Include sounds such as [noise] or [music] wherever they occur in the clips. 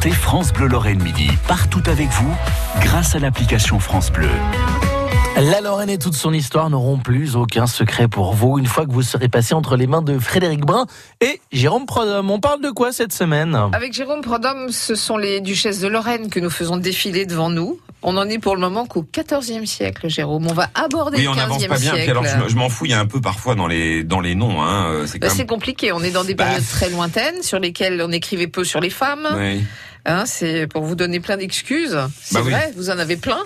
Écoutez France Bleu Lorraine Midi partout avec vous grâce à l'application France Bleu. La Lorraine et toute son histoire n'auront plus aucun secret pour vous une fois que vous serez passé entre les mains de Frédéric Brun et Jérôme Prodhomme. On parle de quoi cette semaine? Avec Jérôme Prodhomme, ce sont les duchesses de Lorraine que nous faisons défiler devant nous. On en est pour le moment qu'au XIVe siècle, Jérôme. On va aborder Oui, le on n'avance XVe pas bien. siècle. Puis alors, je, me- je m'en fouille un peu parfois dans les dans les noms. Hein. C'est Bah, c'est même. compliqué. On est dans des Bah, périodes très lointaines sur lesquelles on écrivait peu sur les femmes. Oui. Hein, c'est pour vous donner plein d'excuses. C'est Bah oui. vrai, vous en avez plein.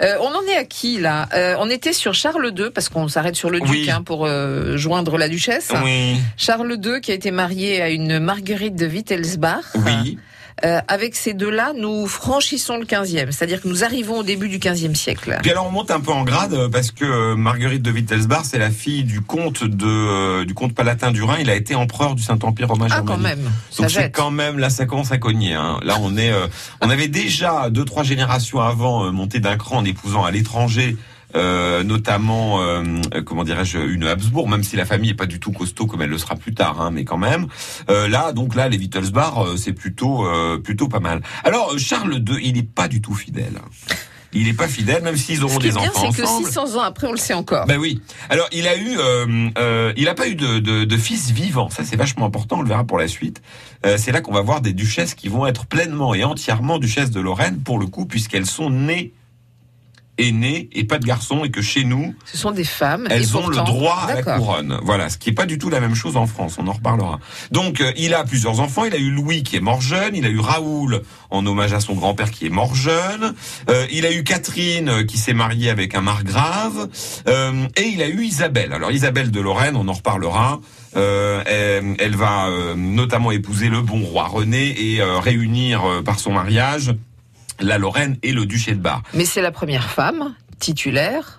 Euh, on en est à qui là? Euh, On était sur Charles II parce qu'on s'arrête sur le duc Oui. hein, pour euh, joindre la duchesse. Oui. Charles II qui a été marié à une Marguerite de Wittelsbach. Oui. Euh, avec ces deux-là, nous franchissons le 15e, c'est-à-dire que nous arrivons au début du 15e siècle. Puis alors on monte un peu en grade euh, parce que euh, Marguerite de Wittelsbach, c'est la fille du comte de euh, du comte palatin du Rhin. Il a été empereur du Saint-Empire romain Ah, germanique. quand même. Donc c'est quand même là ça commence à cogner. Hein. Là on est, euh, on avait déjà deux trois générations avant euh, monté d'un cran en épousant à l'étranger. Euh, notamment, euh, comment dirais-je, une Habsbourg, même si la famille est pas du tout costaud comme elle le sera plus tard, hein, mais quand même. Euh, là, donc là, les Wittelsbach, euh, c'est plutôt, euh, plutôt pas mal. Alors euh, Charles II, il est pas du tout fidèle. Il est pas fidèle, même s'ils auront Ce qui est des bien, enfants c'est que ensemble. 600 ans après, on le sait encore. Ben oui. Alors il a eu, euh, euh, il a pas eu de, de, de fils vivant. Ça c'est vachement important. On le verra pour la suite. Euh, c'est là qu'on va voir des duchesses qui vont être pleinement et entièrement duchesses de Lorraine pour le coup, puisqu'elles sont nées aînées et pas de garçons et que chez nous Ce sont des femmes. et elles ont pourtant- le droit à la couronne. Voilà, ce qui est pas du tout la même chose en France. On en reparlera. Donc euh, il a plusieurs enfants. Il a eu Louis qui est mort jeune. Il a eu Raoul en hommage à son grand-père qui est mort jeune. Euh, il a eu Catherine euh, qui s'est mariée avec un margrave. Euh, et il a eu Isabelle. Alors Isabelle de Lorraine, on en reparlera. Euh, elle, elle va euh, notamment épouser le bon roi René et euh, réunir par son mariage la Lorraine et le duché de Bar. Mais c'est la première femme titulaire.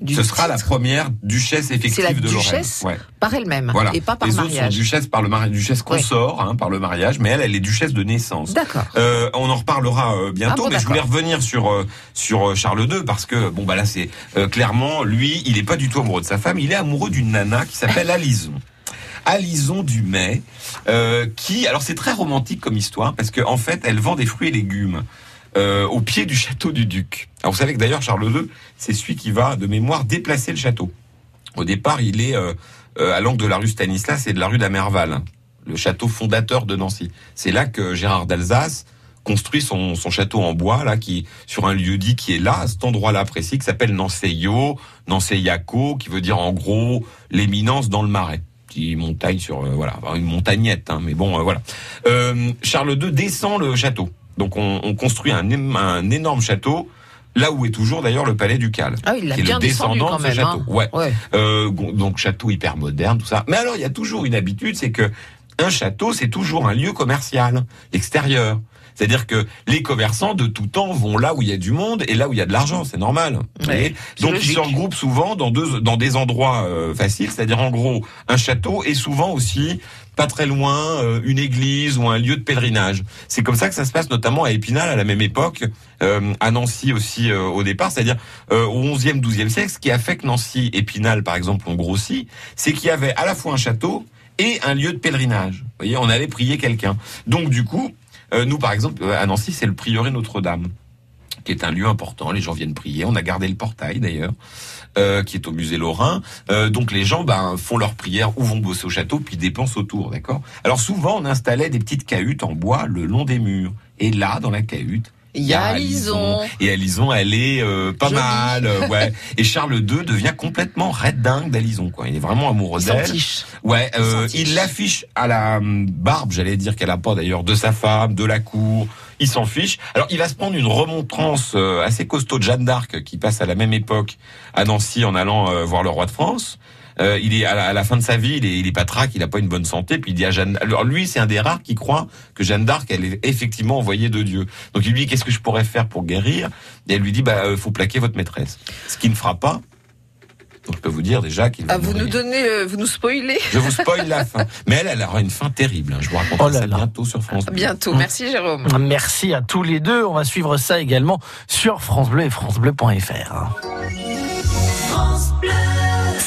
Du Ce sera la première duchesse effective la de duchesse Lorraine. Ouais. par elle-même Voilà. et pas par Les autres sont mariage. duchesses par le mariage, duchesse consort hein, par le mariage, mais elle, elle est duchesse de naissance. D'accord. Euh, on en reparlera euh, bientôt, Ah bon, mais je voulais revenir sur euh, sur Charles II parce que bon bah là c'est clairement lui, il est pas du tout amoureux de sa femme, il est amoureux d'une nana qui s'appelle Alison. Alison Dumay, qui alors c'est très romantique comme histoire parce que en fait elle vend des fruits et légumes euh, au pied du château du duc. Alors vous savez que d'ailleurs Charles II, c'est celui qui va de mémoire déplacer le château. Au départ, il est euh, euh, à l'angle de la rue Stanislas et de la rue d'Amerval, le château fondateur de Nancy. C'est là que Gérard d'Alsace construit son, son château en bois, là, qui sur un lieu dit qui est là, à cet endroit-là précis, qui s'appelle Nanceyo, Nanceillaco, qui veut dire en gros l'éminence dans le marais. Petite montagne sur, euh, voilà, une montagnette, hein, mais bon, euh, voilà. Euh, Charles II descend le château. Donc on, on construit un, un énorme château, là où est toujours d'ailleurs le palais ducal. Ah, il qui est le descendant quand de ce même. château. hein. Ouais. Ouais. Euh, donc château hyper moderne, tout ça. Mais alors, il y a toujours une habitude, c'est que un château, c'est toujours un lieu commercial, extérieur. C'est-à-dire que les commerçants de tout temps vont là où il y a du monde et là où il y a de l'argent, c'est normal. Ouais, Donc logique. ils se regroupent souvent dans deux dans des endroits euh, faciles, c'est-à-dire en gros un château et souvent aussi pas très loin euh, une église ou un lieu de pèlerinage. C'est comme ça que ça se passe notamment à Épinal à la même époque, euh, à Nancy aussi euh, au départ, c'est-à-dire euh, au 11e 12e siècle, ce qui a fait que Nancy Épinal par exemple ont grossi, c'est qu'il y avait à la fois un château et un lieu de pèlerinage. Vous voyez, on allait prier quelqu'un. Donc du coup, nous par exemple à Nancy, c'est le prieuré Notre-Dame qui est un lieu important. Les gens viennent prier. On a gardé le portail d'ailleurs, euh, qui est au musée Lorrain. Euh, donc les gens ben, font leur prière ou vont bosser au château, puis dépensent autour, d'accord? Alors souvent on installait des petites cahutes en bois le long des murs. Et là, dans la cahute, Il y a Alison. Et Alison, elle est euh, pas Jolie. mal, euh, ouais. [laughs] Et Charles II devient complètement red dingue d'Alison, quoi. Il est vraiment amoureux d'elle. fiche. Ouais, Il euh, il l'affiche à la hum, barbe, j'allais dire qu'elle a pas d'ailleurs, de sa femme, de la cour. Il s'en fiche. Alors, il va se prendre une remontrance euh, assez costaud de Jeanne d'Arc qui passe à la même époque à Nancy en allant euh, voir le roi de France. Euh, il est à la, à la fin de sa vie, il est, il est patraque, il a pas une bonne santé. Puis il dit à Jeanne. Alors lui, c'est un des rares qui croit que Jeanne d'Arc, elle est effectivement envoyée de Dieu. Donc il lui dit qu'est-ce que je pourrais faire pour guérir? Et elle lui dit bah euh, faut plaquer votre maîtresse. Ce qui ne fera pas. Donc je peux vous dire déjà qu'il va Ah, vous mourir. nous donnez, euh, vous nous spoilez. Je vous spoil la [laughs] fin. Mais elle, elle aura une fin terrible. hein. Je vous raconterai Oh ça là. bientôt sur France Bleu. bientôt. Merci Jérôme. Merci à tous les deux. On va suivre ça également sur France Bleu et francebleu.fr.